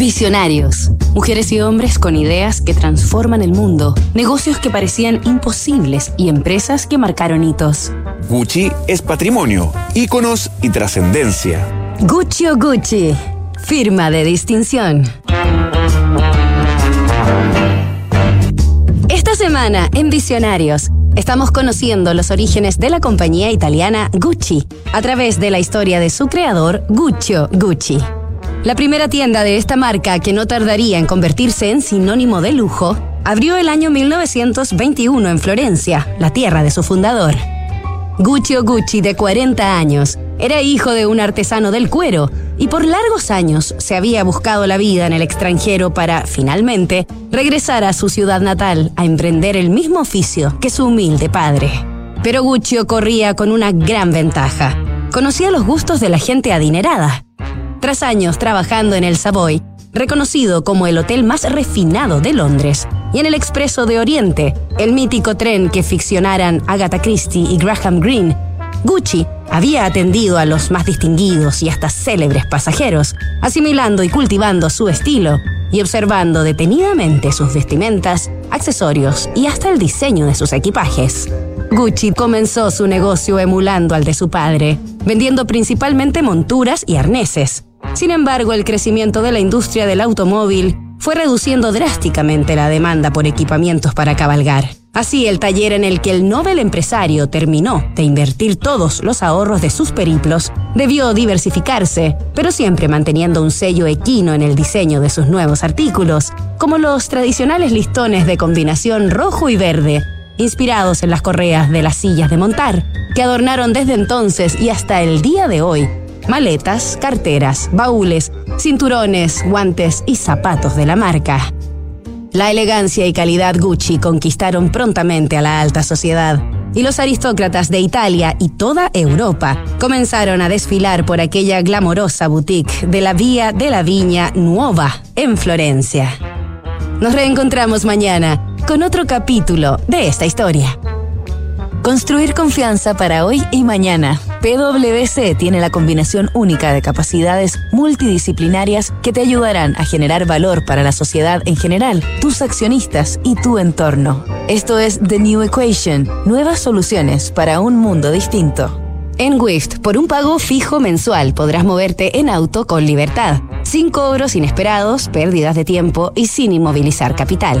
Visionarios. Mujeres y hombres con ideas que transforman el mundo, negocios que parecían imposibles y empresas que marcaron hitos. Gucci es patrimonio, íconos y trascendencia. Gucci o Gucci. Firma de distinción. Esta semana en Visionarios estamos conociendo los orígenes de la compañía italiana Gucci a través de la historia de su creador Guccio Gucci. La primera tienda de esta marca, que no tardaría en convertirse en sinónimo de lujo, abrió el año 1921 en Florencia, la tierra de su fundador. Guccio Gucci, de 40 años, era hijo de un artesano del cuero y por largos años se había buscado la vida en el extranjero para, finalmente, regresar a su ciudad natal a emprender el mismo oficio que su humilde padre. Pero Guccio corría con una gran ventaja. Conocía los gustos de la gente adinerada tras años trabajando en el Savoy, reconocido como el hotel más refinado de Londres, y en el Expreso de Oriente, el mítico tren que ficcionaran Agatha Christie y Graham Greene, Gucci había atendido a los más distinguidos y hasta célebres pasajeros, asimilando y cultivando su estilo y observando detenidamente sus vestimentas, accesorios y hasta el diseño de sus equipajes. Gucci comenzó su negocio emulando al de su padre, vendiendo principalmente monturas y arneses, sin embargo, el crecimiento de la industria del automóvil fue reduciendo drásticamente la demanda por equipamientos para cabalgar. Así, el taller en el que el Nobel empresario terminó de invertir todos los ahorros de sus periplos debió diversificarse, pero siempre manteniendo un sello equino en el diseño de sus nuevos artículos, como los tradicionales listones de combinación rojo y verde, inspirados en las correas de las sillas de montar, que adornaron desde entonces y hasta el día de hoy maletas, carteras, baúles, cinturones, guantes y zapatos de la marca. La elegancia y calidad Gucci conquistaron prontamente a la alta sociedad y los aristócratas de Italia y toda Europa comenzaron a desfilar por aquella glamorosa boutique de la Vía de la Viña Nuova en Florencia. Nos reencontramos mañana con otro capítulo de esta historia. Construir confianza para hoy y mañana. PwC tiene la combinación única de capacidades multidisciplinarias que te ayudarán a generar valor para la sociedad en general, tus accionistas y tu entorno. Esto es The New Equation, nuevas soluciones para un mundo distinto. En Wift, por un pago fijo mensual podrás moverte en auto con libertad, sin cobros inesperados, pérdidas de tiempo y sin inmovilizar capital.